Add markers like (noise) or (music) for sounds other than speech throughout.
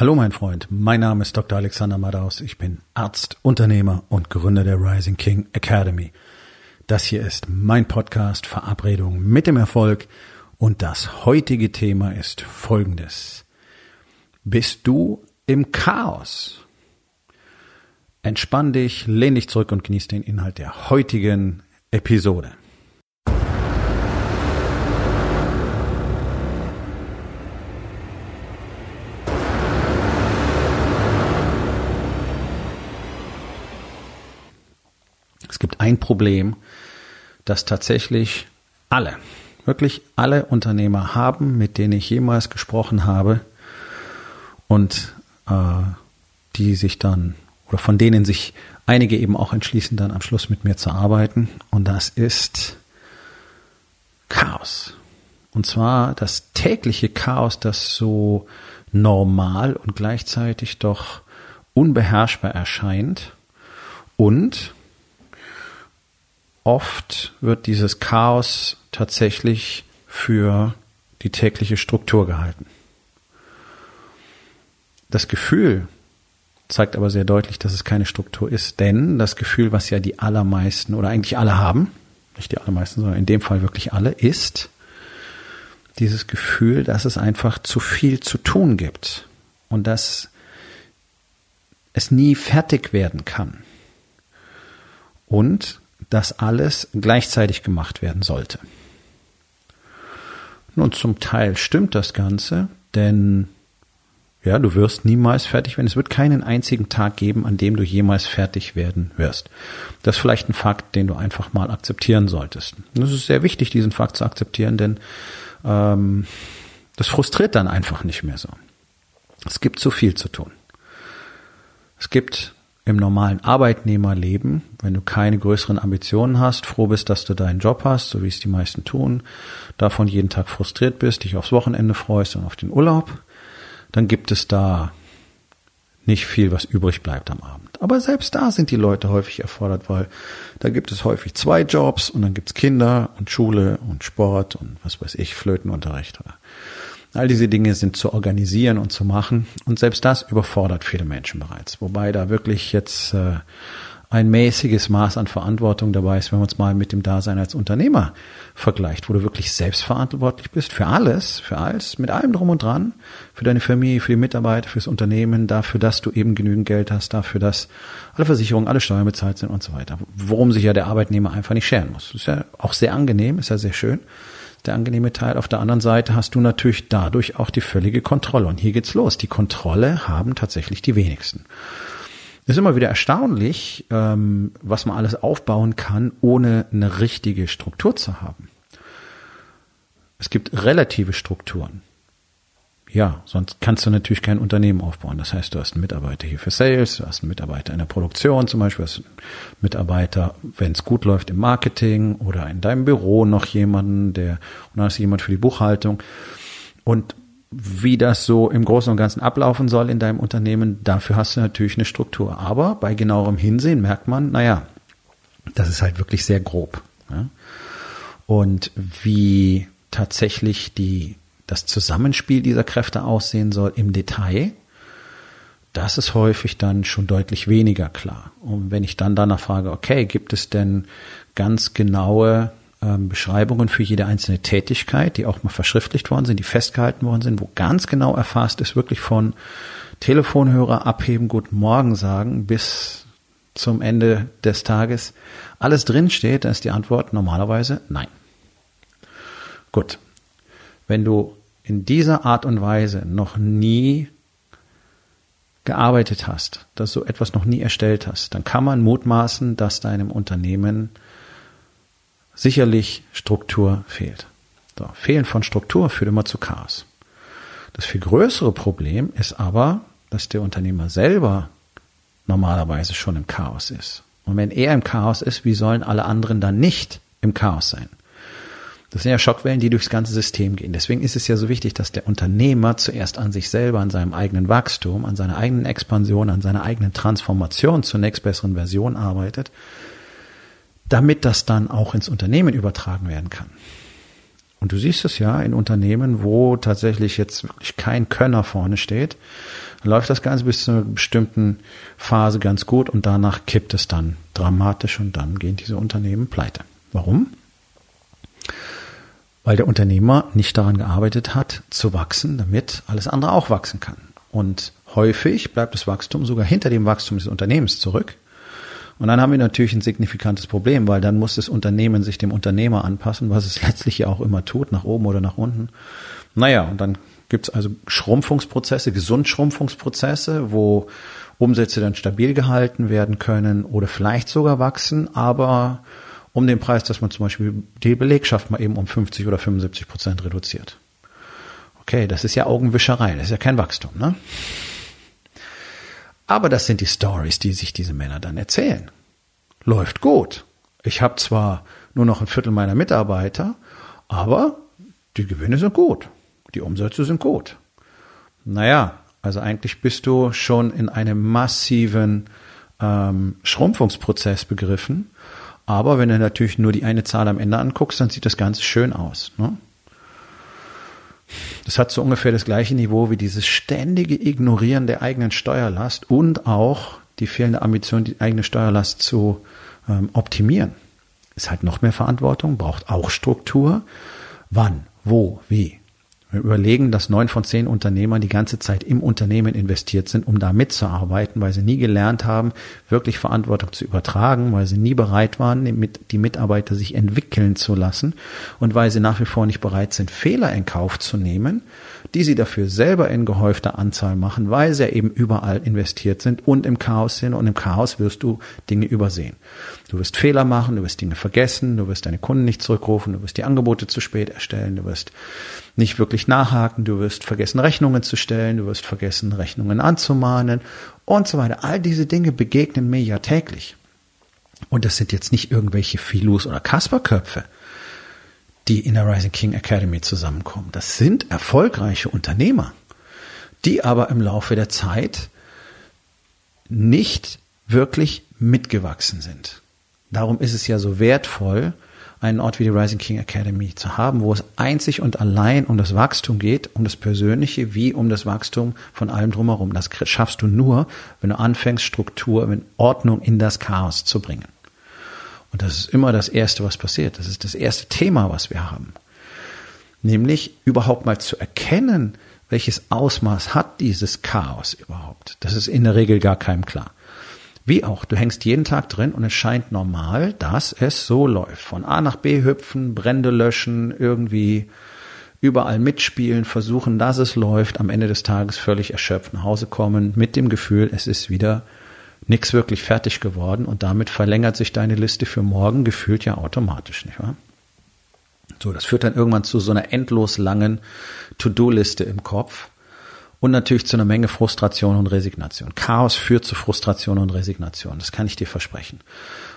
Hallo mein Freund, mein Name ist Dr. Alexander Madaus. Ich bin Arzt, Unternehmer und Gründer der Rising King Academy. Das hier ist mein Podcast Verabredung mit dem Erfolg und das heutige Thema ist folgendes. Bist du im Chaos? Entspann dich, lehn dich zurück und genieß den Inhalt der heutigen Episode. Ein Problem, das tatsächlich alle, wirklich alle Unternehmer haben, mit denen ich jemals gesprochen habe und äh, die sich dann oder von denen sich einige eben auch entschließen, dann am Schluss mit mir zu arbeiten. Und das ist Chaos. Und zwar das tägliche Chaos, das so normal und gleichzeitig doch unbeherrschbar erscheint und oft wird dieses Chaos tatsächlich für die tägliche Struktur gehalten. Das Gefühl zeigt aber sehr deutlich, dass es keine Struktur ist, denn das Gefühl, was ja die allermeisten oder eigentlich alle haben, nicht die allermeisten, sondern in dem Fall wirklich alle, ist dieses Gefühl, dass es einfach zu viel zu tun gibt und dass es nie fertig werden kann. Und dass alles gleichzeitig gemacht werden sollte. Nun, zum Teil stimmt das Ganze, denn ja, du wirst niemals fertig werden. Es wird keinen einzigen Tag geben, an dem du jemals fertig werden wirst. Das ist vielleicht ein Fakt, den du einfach mal akzeptieren solltest. Und es ist sehr wichtig, diesen Fakt zu akzeptieren, denn ähm, das frustriert dann einfach nicht mehr so. Es gibt zu viel zu tun. Es gibt im normalen Arbeitnehmerleben, wenn du keine größeren Ambitionen hast, froh bist, dass du deinen Job hast, so wie es die meisten tun, davon jeden Tag frustriert bist, dich aufs Wochenende freust und auf den Urlaub, dann gibt es da nicht viel, was übrig bleibt am Abend. Aber selbst da sind die Leute häufig erfordert, weil da gibt es häufig zwei Jobs und dann gibt's Kinder und Schule und Sport und was weiß ich, Flötenunterricht. All diese Dinge sind zu organisieren und zu machen. Und selbst das überfordert viele Menschen bereits. Wobei da wirklich jetzt äh, ein mäßiges Maß an Verantwortung dabei ist, wenn man uns mal mit dem Dasein als Unternehmer vergleicht, wo du wirklich selbstverantwortlich bist für alles, für alles, mit allem drum und dran, für deine Familie, für die Mitarbeiter, fürs Unternehmen, dafür, dass du eben genügend Geld hast, dafür, dass alle Versicherungen, alle Steuern bezahlt sind und so weiter. Worum sich ja der Arbeitnehmer einfach nicht scheren muss. Ist ja auch sehr angenehm, ist ja sehr schön der angenehme Teil. Auf der anderen Seite hast du natürlich dadurch auch die völlige Kontrolle. Und hier geht's los. Die Kontrolle haben tatsächlich die wenigsten. Es ist immer wieder erstaunlich, ähm, was man alles aufbauen kann, ohne eine richtige Struktur zu haben. Es gibt relative Strukturen. Ja, sonst kannst du natürlich kein Unternehmen aufbauen. Das heißt, du hast einen Mitarbeiter hier für Sales, du hast einen Mitarbeiter in der Produktion zum Beispiel, du hast einen Mitarbeiter, wenn es gut läuft, im Marketing oder in deinem Büro noch jemanden, der, und dann hast du jemand für die Buchhaltung. Und wie das so im Großen und Ganzen ablaufen soll in deinem Unternehmen, dafür hast du natürlich eine Struktur. Aber bei genauerem Hinsehen merkt man, naja, das ist halt wirklich sehr grob. Ja? Und wie tatsächlich die das Zusammenspiel dieser Kräfte aussehen soll im Detail, das ist häufig dann schon deutlich weniger klar. Und wenn ich dann danach frage, okay, gibt es denn ganz genaue ähm, Beschreibungen für jede einzelne Tätigkeit, die auch mal verschriftlicht worden sind, die festgehalten worden sind, wo ganz genau erfasst ist, wirklich von Telefonhörer abheben, guten Morgen sagen, bis zum Ende des Tages alles drinsteht, dann ist die Antwort normalerweise nein. Gut. Wenn du in dieser Art und Weise noch nie gearbeitet hast, dass du etwas noch nie erstellt hast, dann kann man mutmaßen, dass deinem Unternehmen sicherlich Struktur fehlt. So, Fehlen von Struktur führt immer zu Chaos. Das viel größere Problem ist aber, dass der Unternehmer selber normalerweise schon im Chaos ist. Und wenn er im Chaos ist, wie sollen alle anderen dann nicht im Chaos sein? Das sind ja Schockwellen, die durchs ganze System gehen. Deswegen ist es ja so wichtig, dass der Unternehmer zuerst an sich selber, an seinem eigenen Wachstum, an seiner eigenen Expansion, an seiner eigenen Transformation zur nächst besseren Version arbeitet, damit das dann auch ins Unternehmen übertragen werden kann. Und du siehst es ja in Unternehmen, wo tatsächlich jetzt wirklich kein Könner vorne steht, läuft das Ganze bis zu einer bestimmten Phase ganz gut und danach kippt es dann dramatisch und dann gehen diese Unternehmen pleite. Warum? Weil der Unternehmer nicht daran gearbeitet hat, zu wachsen, damit alles andere auch wachsen kann. Und häufig bleibt das Wachstum sogar hinter dem Wachstum des Unternehmens zurück. Und dann haben wir natürlich ein signifikantes Problem, weil dann muss das Unternehmen sich dem Unternehmer anpassen, was es (laughs) letztlich ja auch immer tut, nach oben oder nach unten. Naja, und dann gibt es also Schrumpfungsprozesse, Gesundschrumpfungsprozesse, wo Umsätze dann stabil gehalten werden können oder vielleicht sogar wachsen, aber um den Preis, dass man zum Beispiel die Belegschaft mal eben um 50 oder 75 Prozent reduziert. Okay, das ist ja Augenwischerei, das ist ja kein Wachstum, ne? Aber das sind die Stories, die sich diese Männer dann erzählen. Läuft gut. Ich habe zwar nur noch ein Viertel meiner Mitarbeiter, aber die Gewinne sind gut. Die Umsätze sind gut. Naja, also eigentlich bist du schon in einem massiven ähm, Schrumpfungsprozess begriffen. Aber wenn du natürlich nur die eine Zahl am Ende anguckst, dann sieht das Ganze schön aus. Ne? Das hat so ungefähr das gleiche Niveau wie dieses ständige Ignorieren der eigenen Steuerlast und auch die fehlende Ambition, die eigene Steuerlast zu ähm, optimieren. Ist halt noch mehr Verantwortung, braucht auch Struktur. Wann, wo, wie. Wir überlegen, dass neun von zehn Unternehmern die ganze Zeit im Unternehmen investiert sind, um da mitzuarbeiten, weil sie nie gelernt haben, wirklich Verantwortung zu übertragen, weil sie nie bereit waren, die Mitarbeiter sich entwickeln zu lassen und weil sie nach wie vor nicht bereit sind, Fehler in Kauf zu nehmen, die sie dafür selber in gehäufter Anzahl machen, weil sie eben überall investiert sind und im Chaos sind und im Chaos wirst du Dinge übersehen. Du wirst Fehler machen, du wirst Dinge vergessen, du wirst deine Kunden nicht zurückrufen, du wirst die Angebote zu spät erstellen, du wirst nicht wirklich nachhaken, du wirst vergessen, Rechnungen zu stellen, du wirst vergessen, Rechnungen anzumahnen und so weiter. All diese Dinge begegnen mir ja täglich. Und das sind jetzt nicht irgendwelche Filus oder Kasperköpfe die in der Rising King Academy zusammenkommen. Das sind erfolgreiche Unternehmer, die aber im Laufe der Zeit nicht wirklich mitgewachsen sind. Darum ist es ja so wertvoll, einen Ort wie die Rising King Academy zu haben, wo es einzig und allein um das Wachstum geht, um das Persönliche wie um das Wachstum von allem drumherum. Das schaffst du nur, wenn du anfängst, Struktur, Ordnung in das Chaos zu bringen. Und das ist immer das Erste, was passiert. Das ist das erste Thema, was wir haben. Nämlich überhaupt mal zu erkennen, welches Ausmaß hat dieses Chaos überhaupt. Das ist in der Regel gar keinem klar. Wie auch, du hängst jeden Tag drin und es scheint normal, dass es so läuft. Von A nach B hüpfen, Brände löschen, irgendwie überall mitspielen, versuchen, dass es läuft, am Ende des Tages völlig erschöpft nach Hause kommen, mit dem Gefühl, es ist wieder nichts wirklich fertig geworden und damit verlängert sich deine Liste für morgen gefühlt ja automatisch, nicht wahr? So, das führt dann irgendwann zu so einer endlos langen To-Do-Liste im Kopf und natürlich zu einer Menge Frustration und Resignation. Chaos führt zu Frustration und Resignation, das kann ich dir versprechen.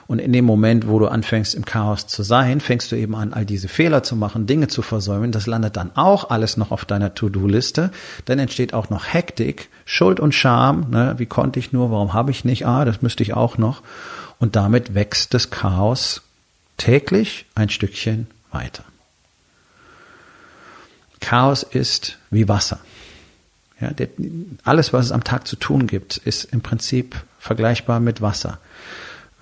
Und in dem Moment, wo du anfängst, im Chaos zu sein, fängst du eben an, all diese Fehler zu machen, Dinge zu versäumen. Das landet dann auch alles noch auf deiner To-Do-Liste. Dann entsteht auch noch Hektik, Schuld und Scham. Ne? Wie konnte ich nur? Warum habe ich nicht? Ah, das müsste ich auch noch. Und damit wächst das Chaos täglich ein Stückchen weiter. Chaos ist wie Wasser. Ja, der, alles, was es am Tag zu tun gibt, ist im Prinzip vergleichbar mit Wasser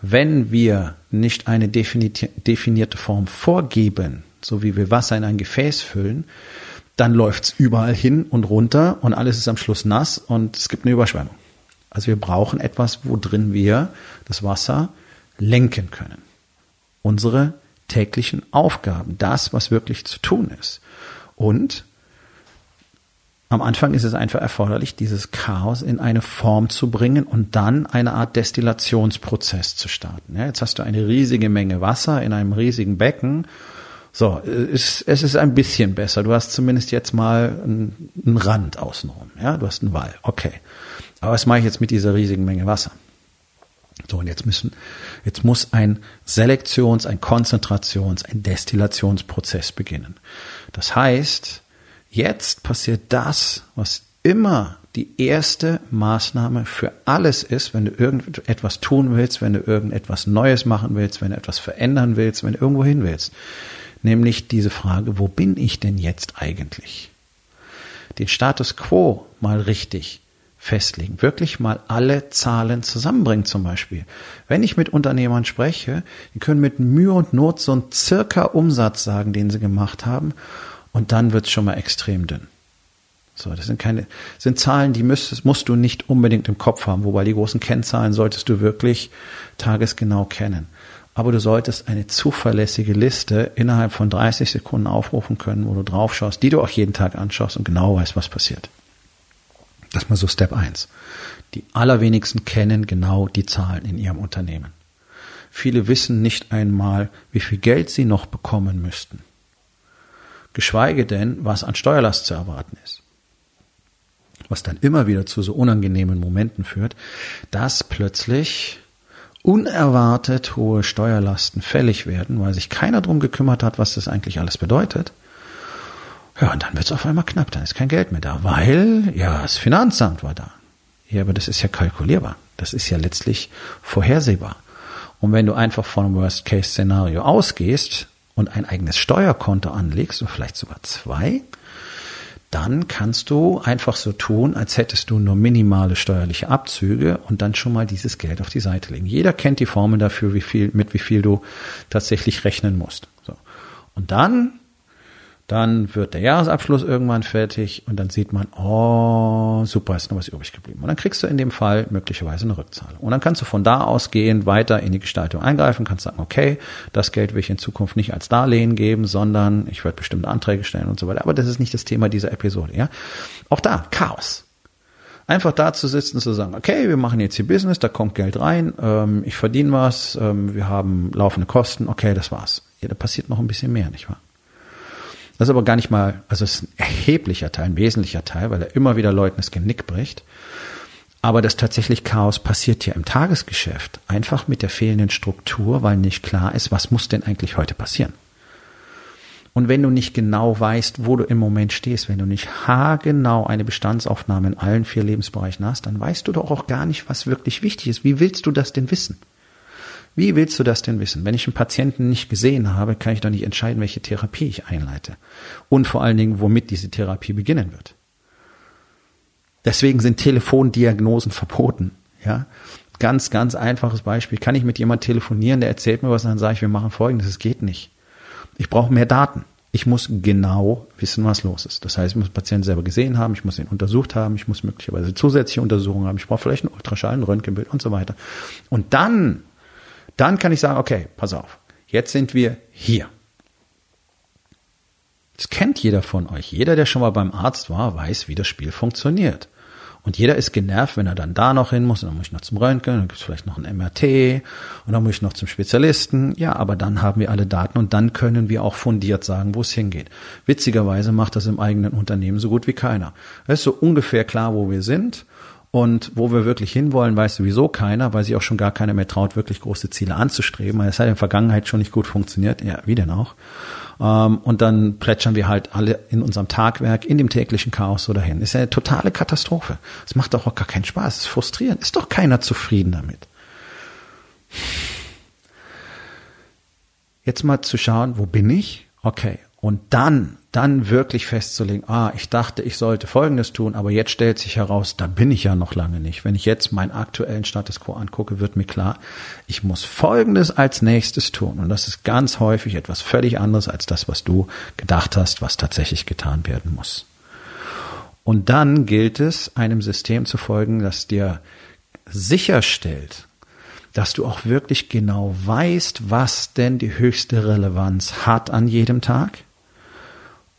wenn wir nicht eine definierte Form vorgeben, so wie wir Wasser in ein Gefäß füllen, dann läuft's überall hin und runter und alles ist am Schluss nass und es gibt eine Überschwemmung. Also wir brauchen etwas, wo drin wir das Wasser lenken können. Unsere täglichen Aufgaben, das, was wirklich zu tun ist. Und am Anfang ist es einfach erforderlich, dieses Chaos in eine Form zu bringen und dann eine Art Destillationsprozess zu starten. Ja, jetzt hast du eine riesige Menge Wasser in einem riesigen Becken. So, es, es ist ein bisschen besser. Du hast zumindest jetzt mal einen, einen Rand außenrum. Ja, du hast einen Wall. Okay. Aber was mache ich jetzt mit dieser riesigen Menge Wasser? So, und jetzt müssen, jetzt muss ein Selektions-, ein Konzentrations-, ein Destillationsprozess beginnen. Das heißt, Jetzt passiert das, was immer die erste Maßnahme für alles ist, wenn du irgendetwas tun willst, wenn du irgendetwas Neues machen willst, wenn du etwas verändern willst, wenn du irgendwo hin willst. nämlich diese Frage, wo bin ich denn jetzt eigentlich? Den Status quo mal richtig festlegen, wirklich mal alle Zahlen zusammenbringen zum Beispiel. Wenn ich mit Unternehmern spreche, die können mit Mühe und Not so einen circa Umsatz sagen, den sie gemacht haben und dann wird's schon mal extrem dünn. So, das sind keine, sind Zahlen, die müsstest, musst du nicht unbedingt im Kopf haben, wobei die großen Kennzahlen solltest du wirklich tagesgenau kennen. Aber du solltest eine zuverlässige Liste innerhalb von 30 Sekunden aufrufen können, wo du drauf schaust, die du auch jeden Tag anschaust und genau weißt, was passiert. Das ist mal so Step 1. Die allerwenigsten kennen genau die Zahlen in ihrem Unternehmen. Viele wissen nicht einmal, wie viel Geld sie noch bekommen müssten. Geschweige denn, was an Steuerlast zu erwarten ist was dann immer wieder zu so unangenehmen Momenten führt, dass plötzlich unerwartet hohe Steuerlasten fällig werden, weil sich keiner drum gekümmert hat, was das eigentlich alles bedeutet. Ja, und dann wird es auf einmal knapp, dann ist kein Geld mehr da, weil ja das Finanzamt war da. Ja, aber das ist ja kalkulierbar. Das ist ja letztlich vorhersehbar. Und wenn du einfach von Worst-Case-Szenario ausgehst und ein eigenes Steuerkonto anlegst, oder vielleicht sogar zwei, dann kannst du einfach so tun, als hättest du nur minimale steuerliche Abzüge und dann schon mal dieses Geld auf die Seite legen. Jeder kennt die Formel dafür, wie viel, mit wie viel du tatsächlich rechnen musst. So. Und dann dann wird der Jahresabschluss irgendwann fertig und dann sieht man, oh, super, ist noch was übrig geblieben. Und dann kriegst du in dem Fall möglicherweise eine Rückzahlung. Und dann kannst du von da ausgehend weiter in die Gestaltung eingreifen, kannst sagen, okay, das Geld will ich in Zukunft nicht als Darlehen geben, sondern ich werde bestimmte Anträge stellen und so weiter. Aber das ist nicht das Thema dieser Episode, ja. Auch da, Chaos. Einfach da zu sitzen, zu sagen, okay, wir machen jetzt hier Business, da kommt Geld rein, ähm, ich verdiene was, ähm, wir haben laufende Kosten, okay, das war's. Ja, da passiert noch ein bisschen mehr, nicht wahr? Das ist aber gar nicht mal, also es ist ein erheblicher Teil, ein wesentlicher Teil, weil er immer wieder Leuten das Genick bricht. Aber das tatsächlich Chaos passiert hier im Tagesgeschäft einfach mit der fehlenden Struktur, weil nicht klar ist, was muss denn eigentlich heute passieren. Und wenn du nicht genau weißt, wo du im Moment stehst, wenn du nicht haargenau eine Bestandsaufnahme in allen vier Lebensbereichen hast, dann weißt du doch auch gar nicht, was wirklich wichtig ist. Wie willst du das denn wissen? Wie willst du das denn wissen? Wenn ich einen Patienten nicht gesehen habe, kann ich doch nicht entscheiden, welche Therapie ich einleite. Und vor allen Dingen, womit diese Therapie beginnen wird. Deswegen sind Telefondiagnosen verboten. Ja, ganz, ganz einfaches Beispiel. Kann ich mit jemandem telefonieren, der erzählt mir was, dann sage ich, wir machen Folgendes. Es geht nicht. Ich brauche mehr Daten. Ich muss genau wissen, was los ist. Das heißt, ich muss den Patienten selber gesehen haben, ich muss ihn untersucht haben, ich muss möglicherweise zusätzliche Untersuchungen haben, ich brauche vielleicht einen Ultraschall, ein Röntgenbild und so weiter. Und dann dann kann ich sagen, okay, pass auf, jetzt sind wir hier. Das kennt jeder von euch. Jeder, der schon mal beim Arzt war, weiß, wie das Spiel funktioniert. Und jeder ist genervt, wenn er dann da noch hin muss, und dann muss ich noch zum Röntgen, dann gibt es vielleicht noch ein MRT und dann muss ich noch zum Spezialisten. Ja, aber dann haben wir alle Daten und dann können wir auch fundiert sagen, wo es hingeht. Witzigerweise macht das im eigenen Unternehmen so gut wie keiner. Es ist so ungefähr klar, wo wir sind und wo wir wirklich hinwollen, weiß sowieso keiner, weil sich auch schon gar keiner mehr traut, wirklich große Ziele anzustreben. Es hat in der Vergangenheit schon nicht gut funktioniert. Ja, wie denn auch? Ähm, und dann plätschern wir halt alle in unserem Tagwerk, in dem täglichen Chaos so dahin. Ist ja eine totale Katastrophe. Es macht doch auch gar keinen Spaß. Es ist frustrierend. Ist doch keiner zufrieden damit. Jetzt mal zu schauen, wo bin ich? Okay. Und dann dann wirklich festzulegen, ah, ich dachte, ich sollte Folgendes tun, aber jetzt stellt sich heraus, da bin ich ja noch lange nicht. Wenn ich jetzt meinen aktuellen Status quo angucke, wird mir klar, ich muss Folgendes als nächstes tun. Und das ist ganz häufig etwas völlig anderes als das, was du gedacht hast, was tatsächlich getan werden muss. Und dann gilt es, einem System zu folgen, das dir sicherstellt, dass du auch wirklich genau weißt, was denn die höchste Relevanz hat an jedem Tag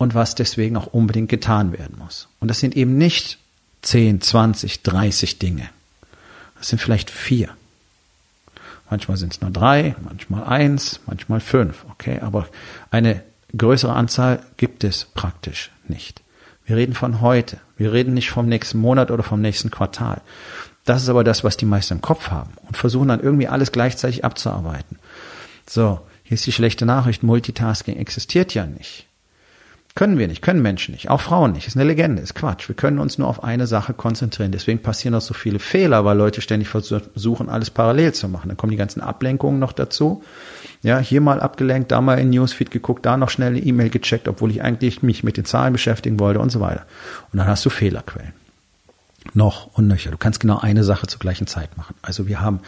und was deswegen auch unbedingt getan werden muss. Und das sind eben nicht 10, 20, 30 Dinge. Das sind vielleicht vier. Manchmal sind es nur drei, manchmal eins, manchmal fünf. Okay, aber eine größere Anzahl gibt es praktisch nicht. Wir reden von heute. Wir reden nicht vom nächsten Monat oder vom nächsten Quartal. Das ist aber das, was die meisten im Kopf haben und versuchen dann irgendwie alles gleichzeitig abzuarbeiten. So, hier ist die schlechte Nachricht. Multitasking existiert ja nicht. Können wir nicht, können Menschen nicht, auch Frauen nicht. Ist eine Legende, ist Quatsch. Wir können uns nur auf eine Sache konzentrieren. Deswegen passieren auch so viele Fehler, weil Leute ständig versuchen, alles parallel zu machen. Dann kommen die ganzen Ablenkungen noch dazu. Ja, hier mal abgelenkt, da mal in Newsfeed geguckt, da noch schnell eine E-Mail gecheckt, obwohl ich eigentlich mich mit den Zahlen beschäftigen wollte und so weiter. Und dann hast du Fehlerquellen. Noch und nöcher. Du kannst genau eine Sache zur gleichen Zeit machen. Also wir haben,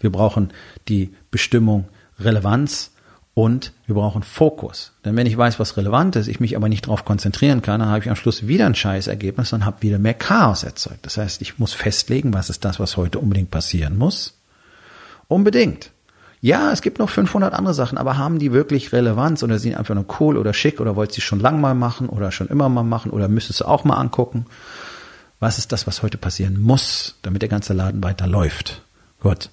wir brauchen die Bestimmung Relevanz und wir brauchen Fokus. Denn wenn ich weiß, was relevant ist, ich mich aber nicht darauf konzentrieren kann, dann habe ich am Schluss wieder ein Scheißergebnis und habe wieder mehr Chaos erzeugt. Das heißt, ich muss festlegen, was ist das, was heute unbedingt passieren muss. Unbedingt. Ja, es gibt noch 500 andere Sachen, aber haben die wirklich Relevanz oder sind einfach nur cool oder schick oder wollt sie schon lang mal machen oder schon immer mal machen oder müsstest du auch mal angucken? Was ist das, was heute passieren muss, damit der ganze Laden weiter läuft? Gut.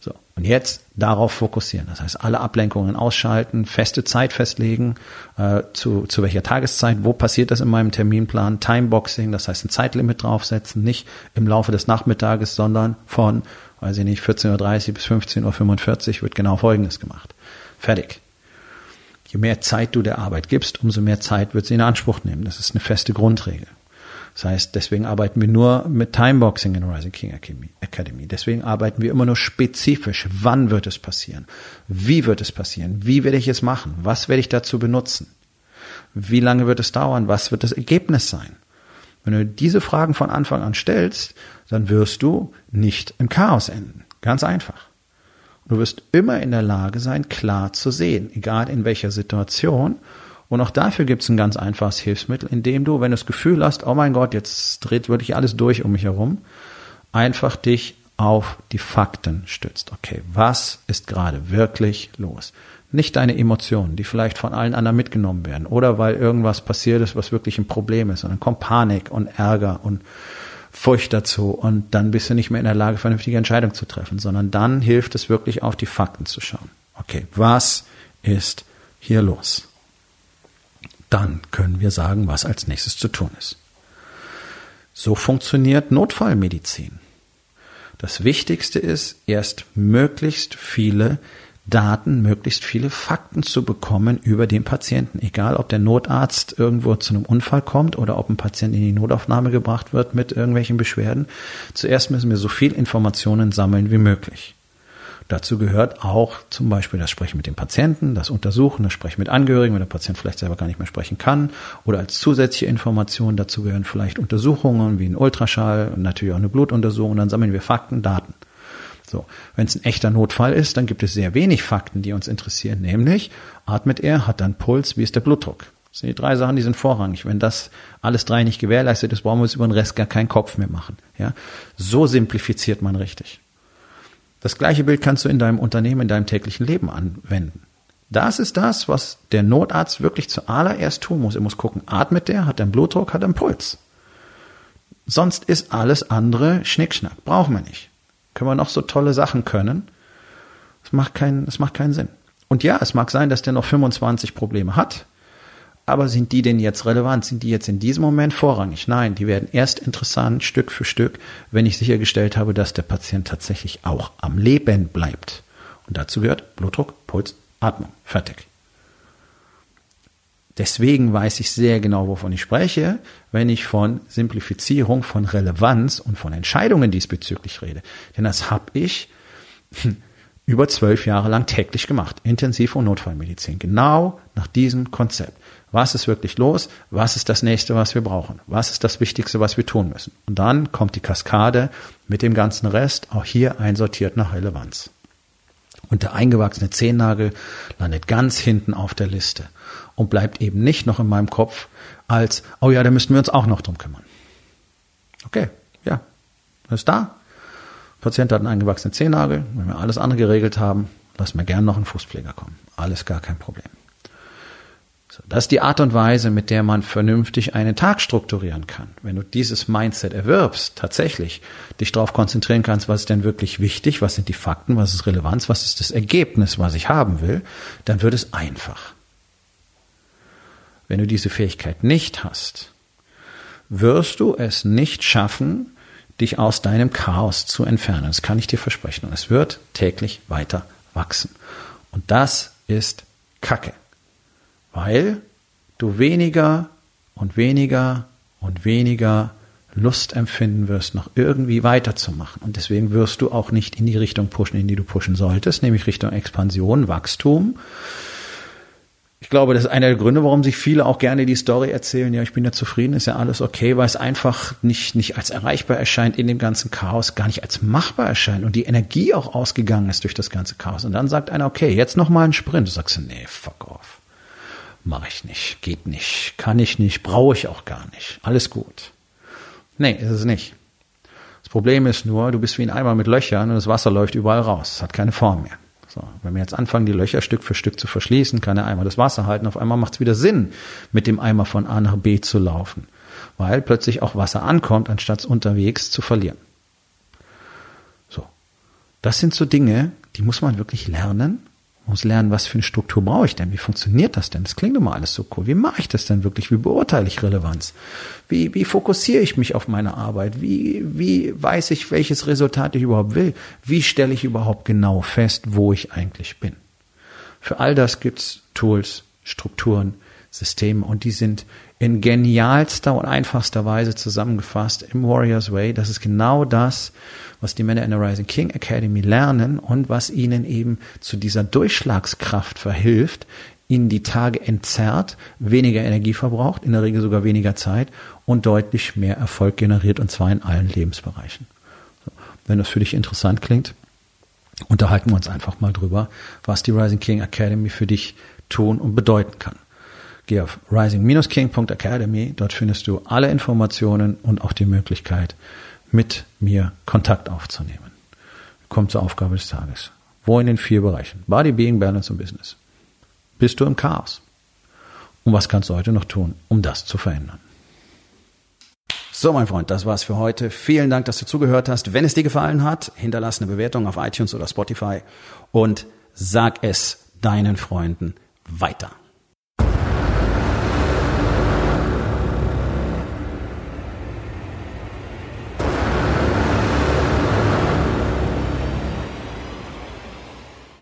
So. Und jetzt darauf fokussieren. Das heißt, alle Ablenkungen ausschalten, feste Zeit festlegen, äh, zu, zu welcher Tageszeit, wo passiert das in meinem Terminplan, Timeboxing, das heißt ein Zeitlimit draufsetzen, nicht im Laufe des Nachmittages, sondern von, weiß ich nicht, 14.30 Uhr bis 15.45 Uhr wird genau Folgendes gemacht. Fertig. Je mehr Zeit du der Arbeit gibst, umso mehr Zeit wird sie in Anspruch nehmen. Das ist eine feste Grundregel. Das heißt, deswegen arbeiten wir nur mit Timeboxing in Rising King Academy. Deswegen arbeiten wir immer nur spezifisch. Wann wird es passieren? Wie wird es passieren? Wie werde ich es machen? Was werde ich dazu benutzen? Wie lange wird es dauern? Was wird das Ergebnis sein? Wenn du diese Fragen von Anfang an stellst, dann wirst du nicht im Chaos enden. Ganz einfach. Du wirst immer in der Lage sein, klar zu sehen, egal in welcher Situation und auch dafür gibt es ein ganz einfaches Hilfsmittel, indem du, wenn du das Gefühl hast, oh mein Gott, jetzt dreht wirklich alles durch um mich herum, einfach dich auf die Fakten stützt. Okay, was ist gerade wirklich los? Nicht deine Emotionen, die vielleicht von allen anderen mitgenommen werden oder weil irgendwas passiert ist, was wirklich ein Problem ist. Dann kommt Panik und Ärger und Furcht dazu und dann bist du nicht mehr in der Lage, vernünftige Entscheidungen zu treffen, sondern dann hilft es wirklich auf die Fakten zu schauen. Okay, was ist hier los? Dann können wir sagen, was als nächstes zu tun ist. So funktioniert Notfallmedizin. Das Wichtigste ist, erst möglichst viele Daten, möglichst viele Fakten zu bekommen über den Patienten. Egal, ob der Notarzt irgendwo zu einem Unfall kommt oder ob ein Patient in die Notaufnahme gebracht wird mit irgendwelchen Beschwerden. Zuerst müssen wir so viel Informationen sammeln wie möglich. Dazu gehört auch zum Beispiel das Sprechen mit dem Patienten, das Untersuchen, das Sprechen mit Angehörigen, wenn der Patient vielleicht selber gar nicht mehr sprechen kann. Oder als zusätzliche Information dazu gehören vielleicht Untersuchungen wie ein Ultraschall und natürlich auch eine Blutuntersuchung. Dann sammeln wir Fakten, Daten. So, wenn es ein echter Notfall ist, dann gibt es sehr wenig Fakten, die uns interessieren, nämlich atmet er, hat dann Puls, wie ist der Blutdruck? Das sind die drei Sachen, die sind vorrangig. Wenn das alles drei nicht gewährleistet ist, brauchen wir uns über den Rest gar keinen Kopf mehr machen. Ja, so simplifiziert man richtig. Das gleiche Bild kannst du in deinem Unternehmen, in deinem täglichen Leben anwenden. Das ist das, was der Notarzt wirklich zuallererst tun muss. Er muss gucken, atmet der, hat er einen Blutdruck, hat er einen Puls. Sonst ist alles andere Schnickschnack. Brauchen wir nicht. Können wir noch so tolle Sachen können. Es macht keinen, es macht keinen Sinn. Und ja, es mag sein, dass der noch 25 Probleme hat. Aber sind die denn jetzt relevant? Sind die jetzt in diesem Moment vorrangig? Nein, die werden erst interessant Stück für Stück, wenn ich sichergestellt habe, dass der Patient tatsächlich auch am Leben bleibt. Und dazu gehört Blutdruck, Puls, Atmung. Fertig. Deswegen weiß ich sehr genau, wovon ich spreche, wenn ich von Simplifizierung, von Relevanz und von Entscheidungen diesbezüglich rede. Denn das habe ich über zwölf Jahre lang täglich gemacht. Intensiv- und Notfallmedizin. Genau nach diesem Konzept. Was ist wirklich los? Was ist das nächste, was wir brauchen? Was ist das Wichtigste, was wir tun müssen? Und dann kommt die Kaskade mit dem ganzen Rest, auch hier einsortiert nach Relevanz. Und der eingewachsene Zehennagel landet ganz hinten auf der Liste und bleibt eben nicht noch in meinem Kopf als, oh ja, da müssten wir uns auch noch drum kümmern. Okay, ja, ist da. Patient hat einen eingewachsenen Zehennagel. Wenn wir alles andere geregelt haben, lassen wir gern noch einen Fußpfleger kommen. Alles gar kein Problem. Das ist die Art und Weise, mit der man vernünftig einen Tag strukturieren kann. Wenn du dieses Mindset erwirbst, tatsächlich dich darauf konzentrieren kannst, was ist denn wirklich wichtig, was sind die Fakten, was ist Relevanz, was ist das Ergebnis, was ich haben will, dann wird es einfach. Wenn du diese Fähigkeit nicht hast, wirst du es nicht schaffen, dich aus deinem Chaos zu entfernen. Das kann ich dir versprechen. Und es wird täglich weiter wachsen. Und das ist Kacke weil du weniger und weniger und weniger Lust empfinden wirst, noch irgendwie weiterzumachen. Und deswegen wirst du auch nicht in die Richtung pushen, in die du pushen solltest, nämlich Richtung Expansion, Wachstum. Ich glaube, das ist einer der Gründe, warum sich viele auch gerne die Story erzählen, ja, ich bin ja zufrieden, ist ja alles okay, weil es einfach nicht, nicht als erreichbar erscheint in dem ganzen Chaos, gar nicht als machbar erscheint und die Energie auch ausgegangen ist durch das ganze Chaos. Und dann sagt einer, okay, jetzt nochmal ein Sprint. Du sagst, nee, fuck off. Mach ich nicht, geht nicht, kann ich nicht, brauche ich auch gar nicht. Alles gut. Nee, ist es nicht. Das Problem ist nur, du bist wie ein Eimer mit Löchern und das Wasser läuft überall raus. Es hat keine Form mehr. So, wenn wir jetzt anfangen, die Löcher Stück für Stück zu verschließen, kann der Eimer das Wasser halten. Auf einmal macht es wieder Sinn, mit dem Eimer von A nach B zu laufen, weil plötzlich auch Wasser ankommt, anstatt es unterwegs zu verlieren. So, das sind so Dinge, die muss man wirklich lernen muss lernen, was für eine Struktur brauche ich denn? Wie funktioniert das denn? Das klingt immer alles so cool. Wie mache ich das denn wirklich? Wie beurteile ich Relevanz? Wie, wie fokussiere ich mich auf meine Arbeit? Wie, wie weiß ich, welches Resultat ich überhaupt will? Wie stelle ich überhaupt genau fest, wo ich eigentlich bin? Für all das gibt's Tools, Strukturen, Systeme und die sind in genialster und einfachster Weise zusammengefasst im Warriors Way. Das ist genau das, was die Männer in der Rising King Academy lernen und was ihnen eben zu dieser Durchschlagskraft verhilft, ihnen die Tage entzerrt, weniger Energie verbraucht, in der Regel sogar weniger Zeit und deutlich mehr Erfolg generiert und zwar in allen Lebensbereichen. Wenn das für dich interessant klingt, unterhalten wir uns einfach mal drüber, was die Rising King Academy für dich tun und bedeuten kann. Geh auf rising-king.academy, dort findest du alle Informationen und auch die Möglichkeit, mit mir Kontakt aufzunehmen. Kommt zur Aufgabe des Tages. Wo in den vier Bereichen? Body, Being, Balance und Business. Bist du im Chaos? Und was kannst du heute noch tun, um das zu verändern? So, mein Freund, das war's für heute. Vielen Dank, dass du zugehört hast. Wenn es dir gefallen hat, hinterlass eine Bewertung auf iTunes oder Spotify und sag es deinen Freunden weiter.